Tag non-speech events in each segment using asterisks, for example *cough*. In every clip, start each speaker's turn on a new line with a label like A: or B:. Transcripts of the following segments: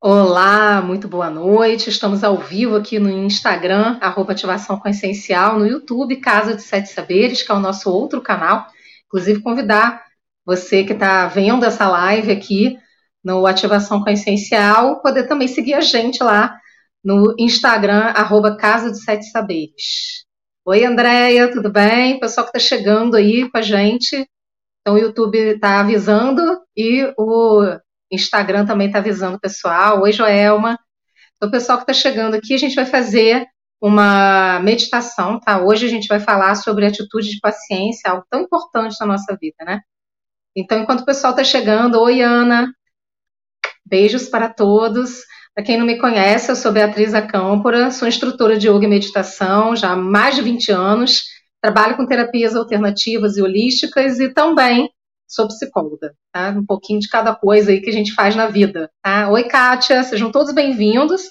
A: Olá, muito boa noite. Estamos ao vivo aqui no Instagram, arroba Ativação Consciencial, no YouTube, Casa de Sete Saberes, que é o nosso outro canal. Inclusive, convidar você que está vendo essa live aqui no Ativação Consciencial, poder também seguir a gente lá no Instagram, arroba Casa de Sete Saberes. Oi, Andréia, tudo bem? Pessoal que está chegando aí com a gente. Então, o YouTube está avisando e o Instagram também está avisando o pessoal. Oi, Joelma. Então, o pessoal que está chegando aqui, a gente vai fazer uma meditação, tá? Hoje a gente vai falar sobre atitude de paciência, algo tão importante na nossa vida, né? Então, enquanto o pessoal está chegando, oi, Ana. Beijos para todos. Para quem não me conhece, eu sou Beatriz Acâmpora, sou instrutora de yoga e meditação já há mais de 20 anos. Trabalho com terapias alternativas e holísticas e também sou psicóloga, tá? Um pouquinho de cada coisa aí que a gente faz na vida, tá? Oi, Kátia, sejam todos bem-vindos,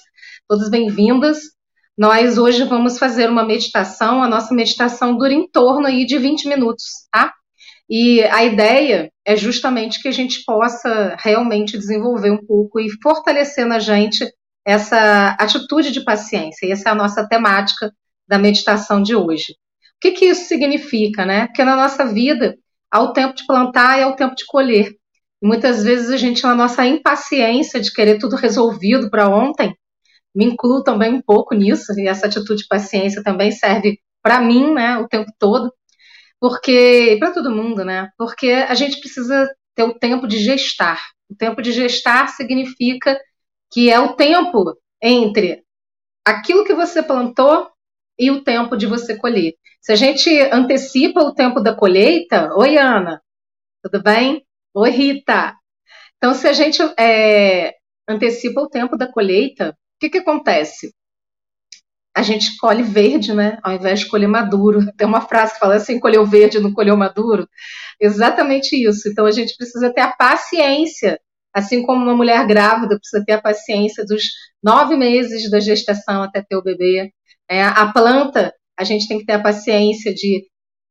A: todas bem-vindas. Nós hoje vamos fazer uma meditação, a nossa meditação dura em torno aí de 20 minutos, tá? E a ideia é justamente que a gente possa realmente desenvolver um pouco e fortalecer na gente essa atitude de paciência. E essa é a nossa temática da meditação de hoje. O que, que isso significa, né? Porque na nossa vida há o tempo de plantar e há o tempo de colher. Muitas vezes a gente, na nossa impaciência de querer tudo resolvido para ontem, me incluo também um pouco nisso, e essa atitude de paciência também serve para mim, né, o tempo todo, porque para todo mundo, né? Porque a gente precisa ter o tempo de gestar. O tempo de gestar significa que é o tempo entre aquilo que você plantou e o tempo de você colher. Se a gente antecipa o tempo da colheita, oi Ana, tudo bem? Oi Rita. Então, se a gente é, antecipa o tempo da colheita, o que, que acontece? A gente colhe verde, né? Ao invés de colher maduro. *laughs* Tem uma frase que fala assim: colheu verde, não colheu maduro. Exatamente isso. Então, a gente precisa ter a paciência assim como uma mulher grávida precisa ter a paciência dos nove meses da gestação até ter o bebê, é, a planta, a gente tem que ter a paciência de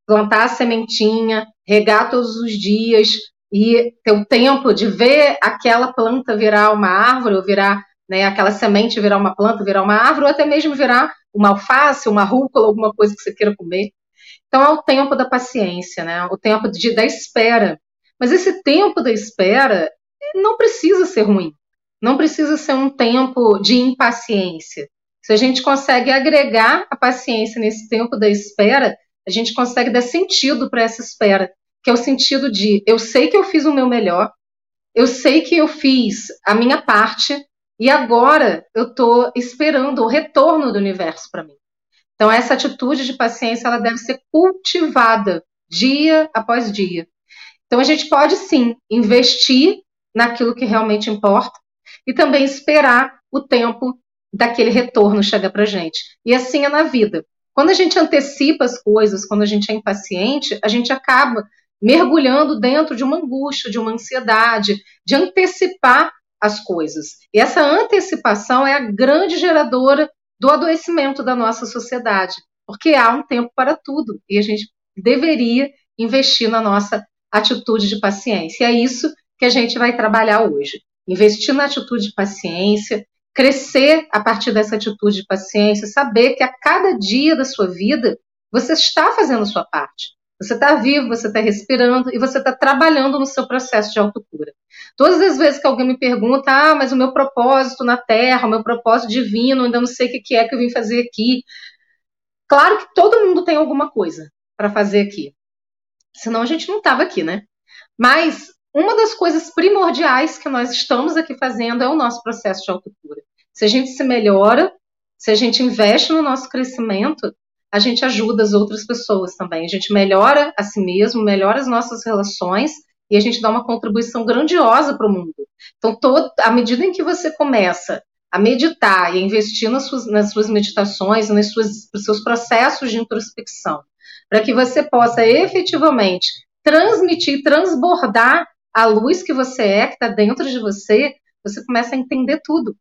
A: plantar a sementinha, regar todos os dias e ter o tempo de ver aquela planta virar uma árvore, ou virar né, aquela semente virar uma planta, virar uma árvore, ou até mesmo virar uma alface, uma rúcula, alguma coisa que você queira comer. Então é o tempo da paciência, né? O tempo de, da espera. Mas esse tempo da espera não precisa ser ruim. Não precisa ser um tempo de impaciência. Se a gente consegue agregar a paciência nesse tempo da espera, a gente consegue dar sentido para essa espera, que é o sentido de eu sei que eu fiz o meu melhor, eu sei que eu fiz a minha parte e agora eu estou esperando o retorno do universo para mim. Então essa atitude de paciência ela deve ser cultivada dia após dia. Então a gente pode sim investir naquilo que realmente importa e também esperar o tempo daquele retorno chega para gente. E assim é na vida. Quando a gente antecipa as coisas, quando a gente é impaciente, a gente acaba mergulhando dentro de uma angústia, de uma ansiedade, de antecipar as coisas. E essa antecipação é a grande geradora do adoecimento da nossa sociedade, porque há um tempo para tudo e a gente deveria investir na nossa atitude de paciência. E é isso que a gente vai trabalhar hoje. Investir na atitude de paciência, crescer a partir dessa atitude de paciência, saber que a cada dia da sua vida você está fazendo a sua parte. Você está vivo, você está respirando e você está trabalhando no seu processo de autocura. Todas as vezes que alguém me pergunta, ah, mas o meu propósito na Terra, o meu propósito divino, ainda não sei o que é que eu vim fazer aqui. Claro que todo mundo tem alguma coisa para fazer aqui. Senão a gente não estava aqui, né? Mas uma das coisas primordiais que nós estamos aqui fazendo é o nosso processo de autocura. Se a gente se melhora, se a gente investe no nosso crescimento, a gente ajuda as outras pessoas também. A gente melhora a si mesmo, melhora as nossas relações e a gente dá uma contribuição grandiosa para o mundo. Então, todo, à medida em que você começa a meditar e a investir nas suas, nas suas meditações, nos seus processos de introspecção, para que você possa efetivamente transmitir, transbordar a luz que você é, que está dentro de você, você começa a entender tudo.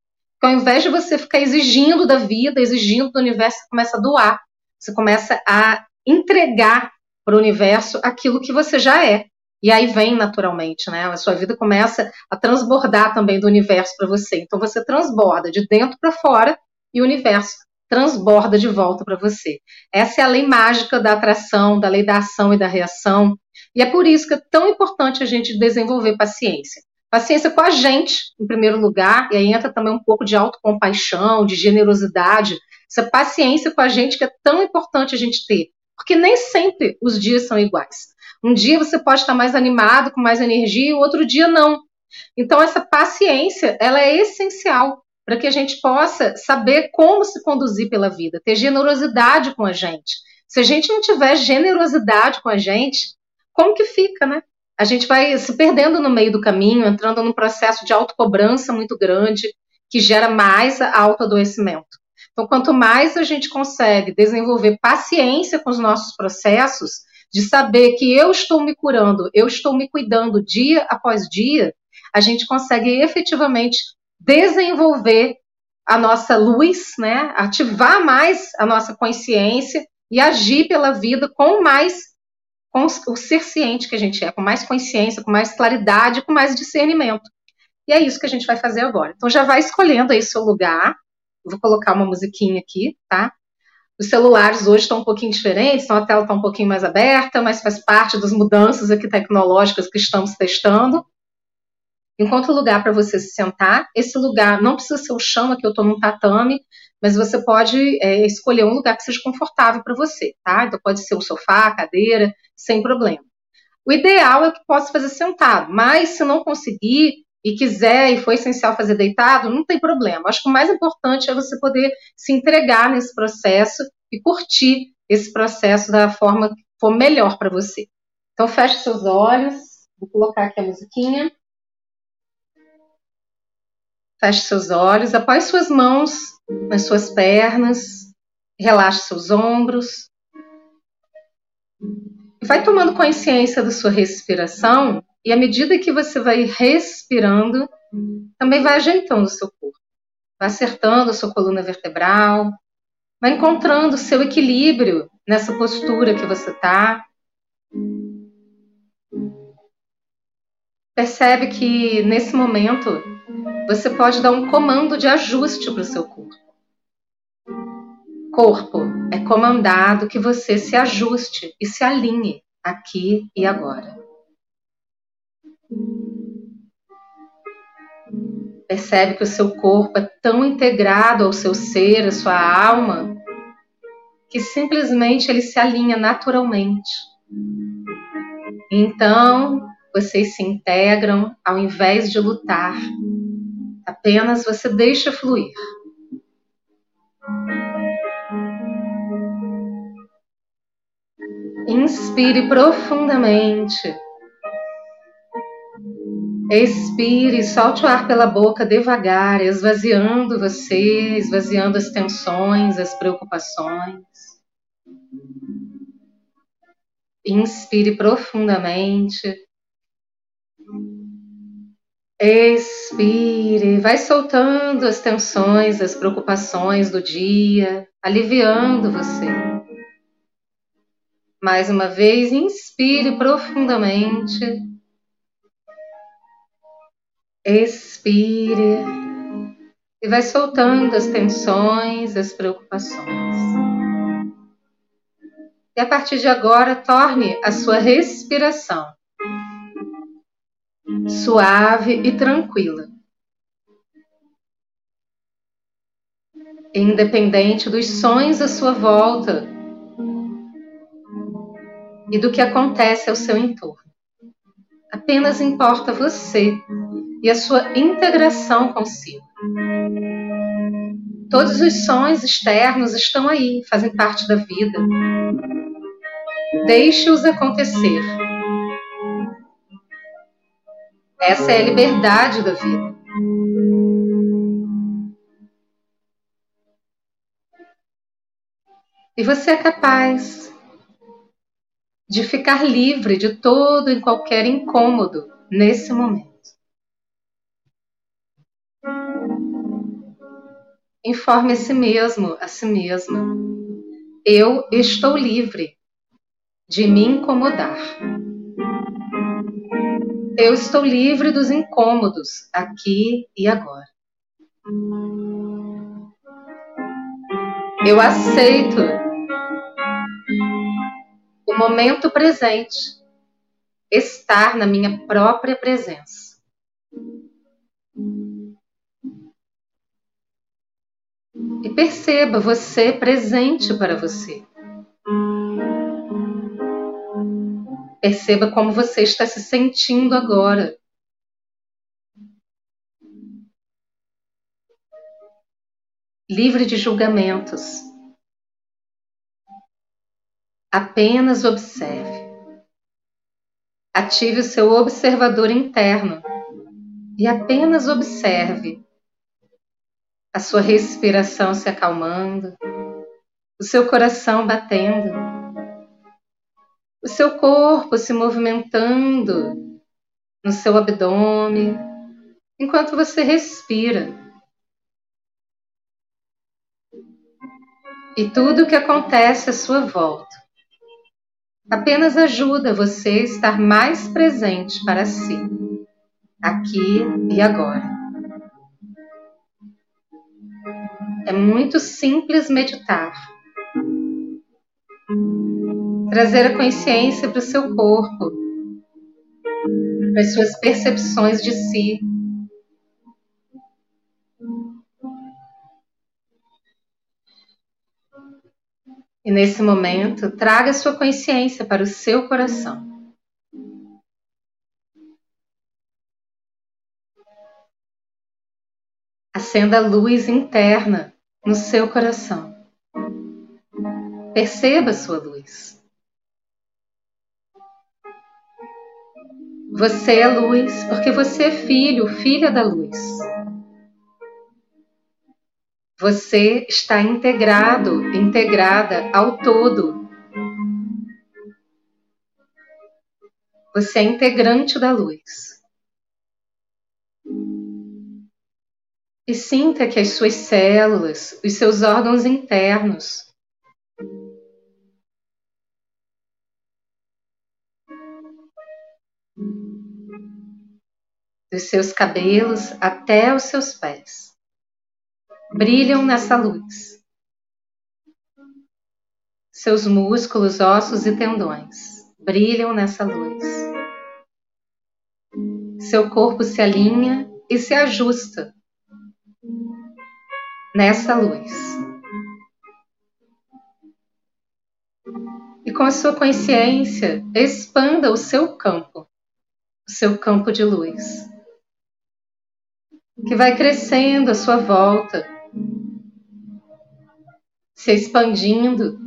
A: Então, ao invés de você ficar exigindo da vida, exigindo do universo, você começa a doar. Você começa a entregar para o universo aquilo que você já é. E aí vem naturalmente, né? A sua vida começa a transbordar também do universo para você. Então você transborda de dentro para fora e o universo transborda de volta para você. Essa é a lei mágica da atração, da lei da ação e da reação. E é por isso que é tão importante a gente desenvolver paciência. Paciência com a gente, em primeiro lugar, e aí entra também um pouco de autocompaixão, de generosidade, essa paciência com a gente que é tão importante a gente ter, porque nem sempre os dias são iguais. Um dia você pode estar mais animado, com mais energia, e o outro dia não. Então essa paciência, ela é essencial para que a gente possa saber como se conduzir pela vida, ter generosidade com a gente. Se a gente não tiver generosidade com a gente, como que fica, né? A gente vai se perdendo no meio do caminho, entrando num processo de autocobrança muito grande, que gera mais autoadoecimento. Então, quanto mais a gente consegue desenvolver paciência com os nossos processos, de saber que eu estou me curando, eu estou me cuidando dia após dia, a gente consegue efetivamente desenvolver a nossa luz, né? Ativar mais a nossa consciência e agir pela vida com mais o ser ciente que a gente é, com mais consciência, com mais claridade, com mais discernimento. E é isso que a gente vai fazer agora. Então já vai escolhendo aí seu lugar. vou colocar uma musiquinha aqui, tá? Os celulares hoje estão um pouquinho diferentes, então a tela está um pouquinho mais aberta, mas faz parte das mudanças aqui tecnológicas que estamos testando. Encontre um lugar para você se sentar. Esse lugar não precisa ser o chão, aqui eu estou num tatame, mas você pode é, escolher um lugar que seja confortável para você, tá? Então pode ser o sofá, cadeira, sem problema. O ideal é que possa fazer sentado, mas se não conseguir, e quiser e for essencial fazer deitado, não tem problema. Acho que o mais importante é você poder se entregar nesse processo e curtir esse processo da forma que for melhor para você. Então feche seus olhos, vou colocar aqui a musiquinha. Feche seus olhos, apoie suas mãos nas suas pernas, relaxe seus ombros. Vai tomando consciência da sua respiração e à medida que você vai respirando, também vai ajeitando o seu corpo, vai acertando a sua coluna vertebral, vai encontrando o seu equilíbrio nessa postura que você está. Percebe que nesse momento você pode dar um comando de ajuste para o seu corpo. Corpo é comandado que você se ajuste e se alinhe aqui e agora. Percebe que o seu corpo é tão integrado ao seu ser, à sua alma, que simplesmente ele se alinha naturalmente. Então, vocês se integram ao invés de lutar. Apenas você deixa fluir. Inspire profundamente. Expire, solte o ar pela boca devagar, esvaziando você, esvaziando as tensões, as preocupações. Inspire profundamente. Expire, vai soltando as tensões, as preocupações do dia, aliviando você. Mais uma vez, inspire profundamente. Expire e vai soltando as tensões, as preocupações. E a partir de agora, torne a sua respiração suave e tranquila. Independente dos sons à sua volta e do que acontece ao seu entorno. Apenas importa você e a sua integração consigo. Todos os sons externos estão aí, fazem parte da vida. Deixe-os acontecer. Essa é a liberdade da vida. E você é capaz de ficar livre de todo e qualquer incômodo nesse momento. Informe a si mesmo, a si mesma. Eu estou livre de me incomodar. Eu estou livre dos incômodos aqui e agora. Eu aceito o momento presente, estar na minha própria presença. E perceba você presente para você. Perceba como você está se sentindo agora. Livre de julgamentos. Apenas observe. Ative o seu observador interno e apenas observe a sua respiração se acalmando, o seu coração batendo o seu corpo se movimentando no seu abdômen enquanto você respira. E tudo o que acontece à sua volta apenas ajuda você a estar mais presente para si, aqui e agora. É muito simples meditar trazer a consciência para o seu corpo, para as suas percepções de si. E nesse momento, traga a sua consciência para o seu coração. Acenda a luz interna no seu coração. Perceba a sua luz. Você é luz porque você é filho, filha da luz. Você está integrado, integrada ao todo. Você é integrante da luz. E sinta que as suas células, os seus órgãos internos, dos seus cabelos até os seus pés. Brilham nessa luz. Seus músculos, ossos e tendões brilham nessa luz. Seu corpo se alinha e se ajusta nessa luz. E com a sua consciência, expanda o seu campo, o seu campo de luz que vai crescendo à sua volta, se expandindo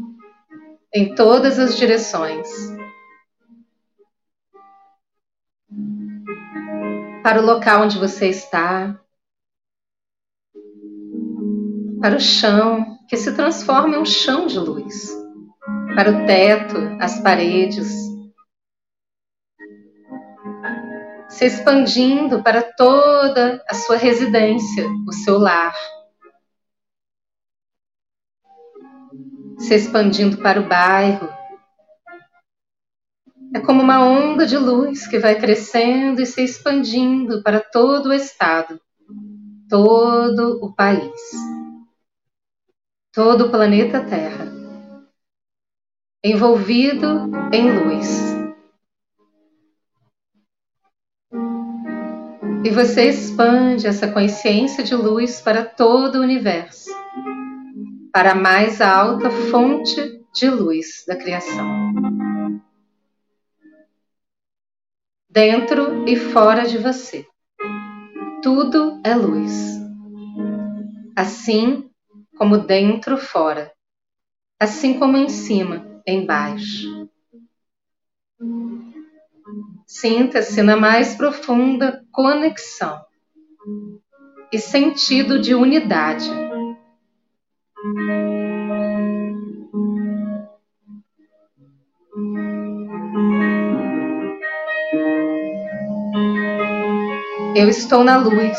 A: em todas as direções. Para o local onde você está, para o chão, que se transforma em um chão de luz, para o teto, as paredes, se expandindo para toda a sua residência, o seu lar. Se expandindo para o bairro. É como uma onda de luz que vai crescendo e se expandindo para todo o estado, todo o país, todo o planeta Terra, envolvido em luz. E você expande essa consciência de luz para todo o universo, para a mais alta fonte de luz da criação. Dentro e fora de você, tudo é luz. Assim como dentro, fora, assim como em cima, embaixo. Sinta-se na mais profunda conexão e sentido de unidade. Eu estou na luz,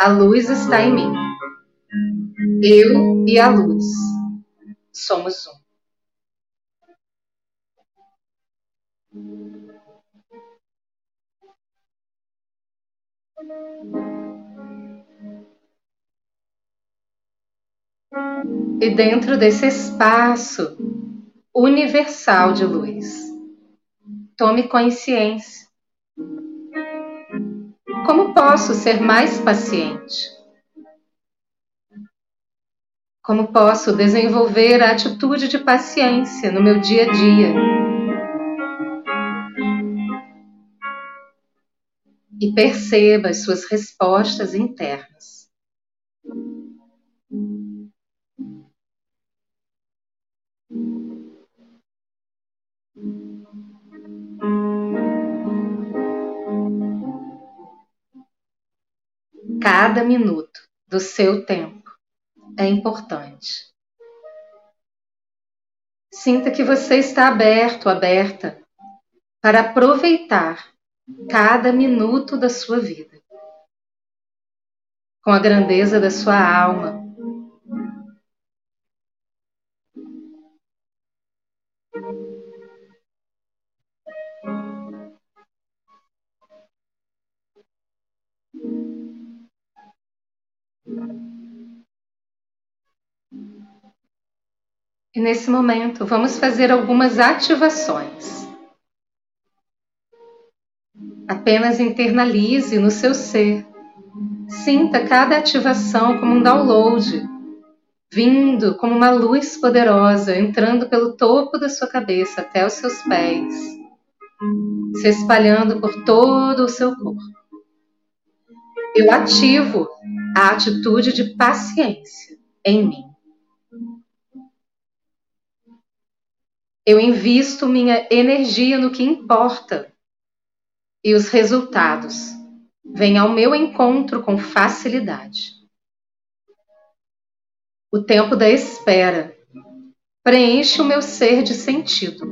A: a luz está em mim. Eu e a luz somos um. E dentro desse espaço universal de luz, tome consciência. Como posso ser mais paciente? Como posso desenvolver a atitude de paciência no meu dia a dia? E perceba as suas respostas internas. Cada minuto do seu tempo é importante. Sinta que você está aberto, aberta para aproveitar cada minuto da sua vida com a grandeza da sua alma. E nesse momento, vamos fazer algumas ativações. Apenas internalize no seu ser. Sinta cada ativação como um download, vindo como uma luz poderosa, entrando pelo topo da sua cabeça até os seus pés, se espalhando por todo o seu corpo. Eu ativo a atitude de paciência em mim. Eu invisto minha energia no que importa e os resultados vêm ao meu encontro com facilidade. O tempo da espera preenche o meu ser de sentido.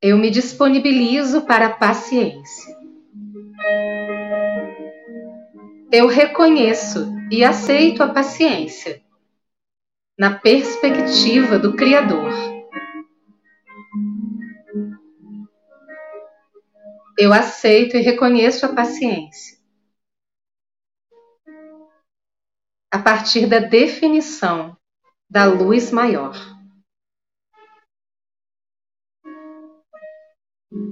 A: Eu me disponibilizo para a paciência. Eu reconheço e aceito a paciência na perspectiva do Criador. Eu aceito e reconheço a paciência. A partir da definição da luz maior.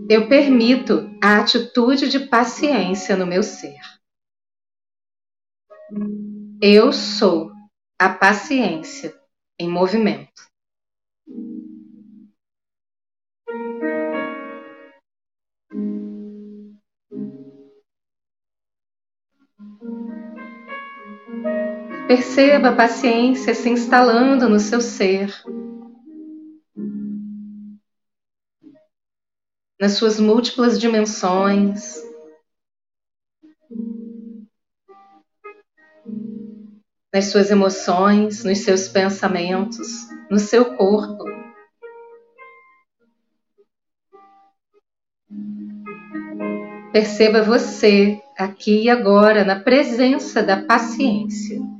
A: Eu permito a atitude de paciência no meu ser. Eu sou a paciência em movimento. Perceba a paciência se instalando no seu ser, nas suas múltiplas dimensões. nas suas emoções, nos seus pensamentos, no seu corpo. Perceba você aqui e agora na presença da paciência.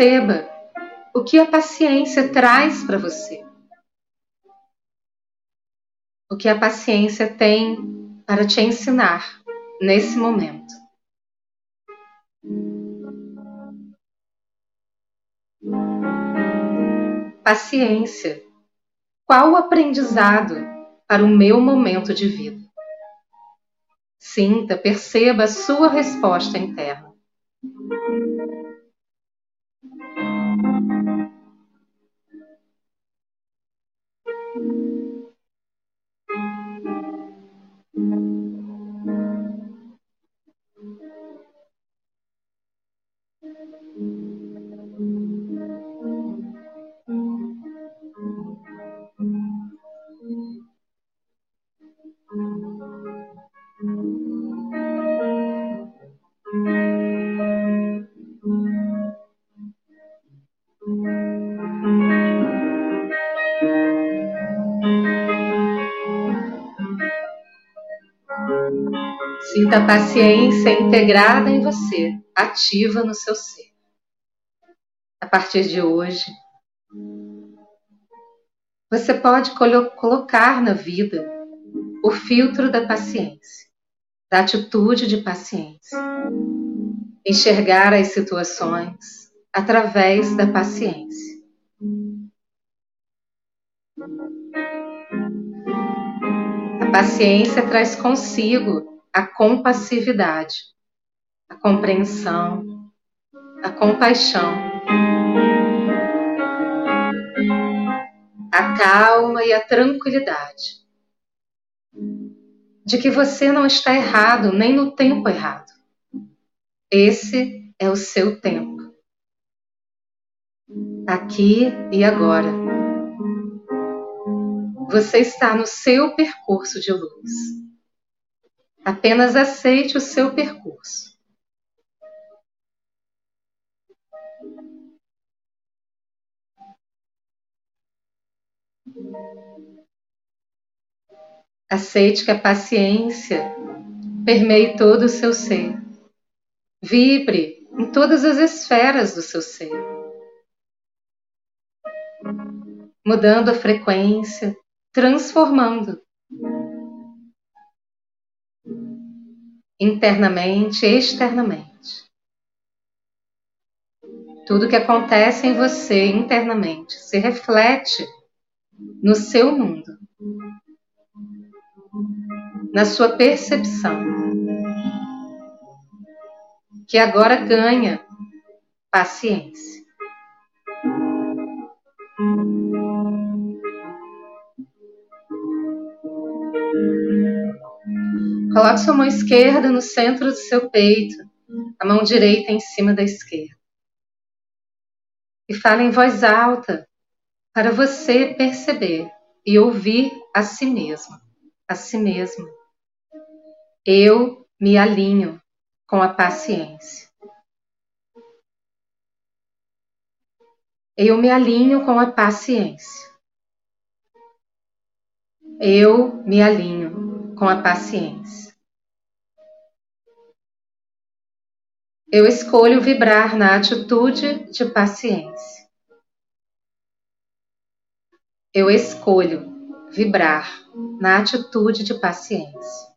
A: Perceba o que a paciência traz para você. O que a paciência tem para te ensinar nesse momento. Paciência. Qual o aprendizado para o meu momento de vida? Sinta, perceba a sua resposta interna. Sinta a paciência integrada em você, ativa no seu ser. A partir de hoje, você pode colo colocar na vida o filtro da paciência, da atitude de paciência, enxergar as situações através da paciência. A paciência traz consigo a compassividade, a compreensão, a compaixão, a calma e a tranquilidade de que você não está errado nem no tempo errado. Esse é o seu tempo. Aqui e agora. Você está no seu percurso de luz. Apenas aceite o seu percurso. Aceite que a paciência permeie todo o seu ser. Vibre em todas as esferas do seu ser. Mudando a frequência, transformando. Internamente externamente. Tudo que acontece em você internamente se reflete no seu mundo na sua percepção, que agora ganha paciência. Coloque sua mão esquerda no centro do seu peito, a mão direita em cima da esquerda. E fale em voz alta para você perceber e ouvir a si mesmo, a si mesmo. Eu me alinho com a paciência. Eu me alinho com a paciência. Eu me alinho com a paciência. Eu escolho vibrar na atitude de paciência. Eu escolho vibrar na atitude de paciência.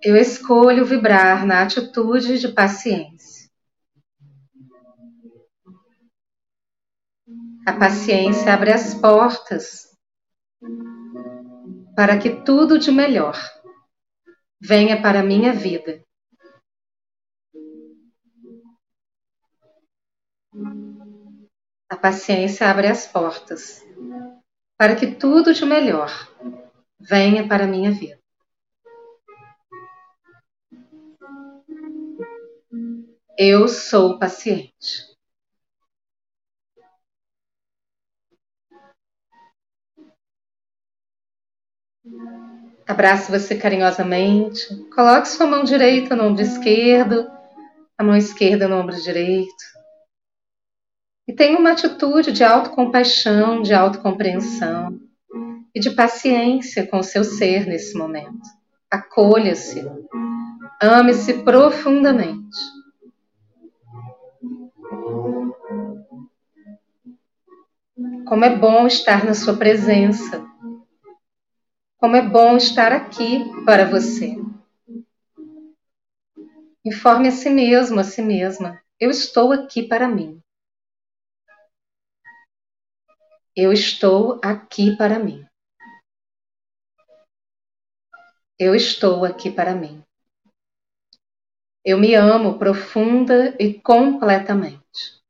A: Eu escolho vibrar na atitude de paciência. A paciência abre as portas para que tudo de melhor venha para a minha vida. A paciência abre as portas para que tudo de melhor venha para a minha vida. Eu sou paciente. Abrace você carinhosamente. Coloque sua mão direita no ombro esquerdo, a mão esquerda no ombro direito. E tenha uma atitude de autocompaixão, de autocompreensão e de paciência com o seu ser nesse momento. Acolha-se, ame-se profundamente. Como é bom estar na sua presença. Como é bom estar aqui para você. Informe a si mesmo, a si mesma. Eu estou aqui para mim. Eu estou aqui para mim. Eu estou aqui para mim. Eu me amo profunda e completamente.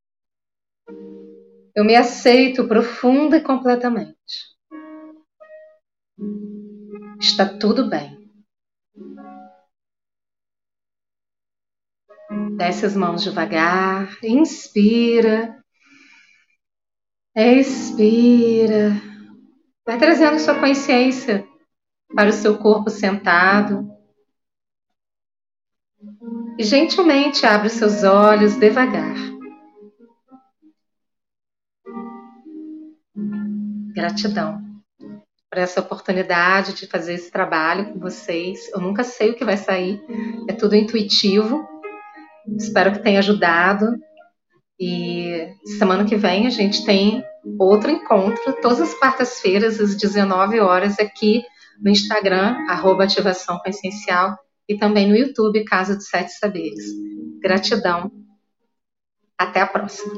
A: Eu me aceito profunda e completamente. Está tudo bem. Desce as mãos devagar, inspira, expira. Vai trazendo sua consciência para o seu corpo sentado. E gentilmente abre os seus olhos devagar. Gratidão. Por essa oportunidade de fazer esse trabalho com vocês. Eu nunca sei o que vai sair, é tudo intuitivo. Espero que tenha ajudado. E semana que vem a gente tem outro encontro, todas as quartas-feiras, às 19 horas, aqui no Instagram, arroba Ativação Consciencial, e também no YouTube, Casa dos Sete Saberes. Gratidão. Até a próxima.